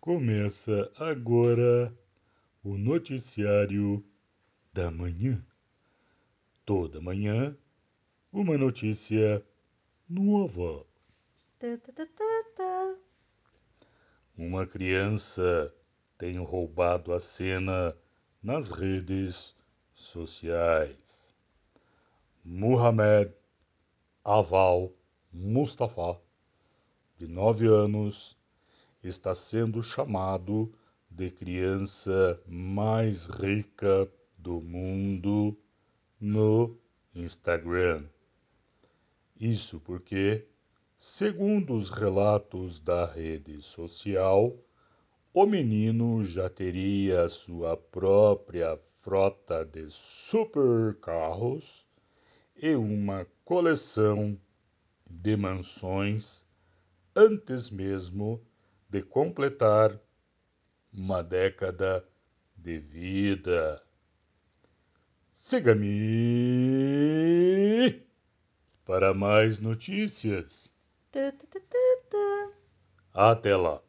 Começa agora o noticiário da manhã. Toda manhã, uma notícia nova. Tá, tá, tá. Uma criança tem roubado a cena nas redes sociais. Muhammad Aval Mustafa, de nove anos, está sendo chamado de criança mais rica do mundo no Instagram. Isso porque, segundo os relatos da rede social, o menino já teria sua própria frota de supercarros e uma coleção de mansões antes mesmo de completar uma década de vida. Siga-me para mais notícias. Até lá.